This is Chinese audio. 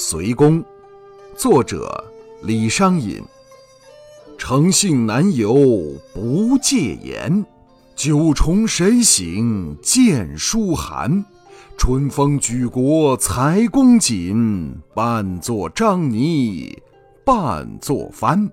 随公，作者李商隐。诚信难有不戒言，九重谁醒见书寒？春风举国才公瑾，半作张仪半作帆。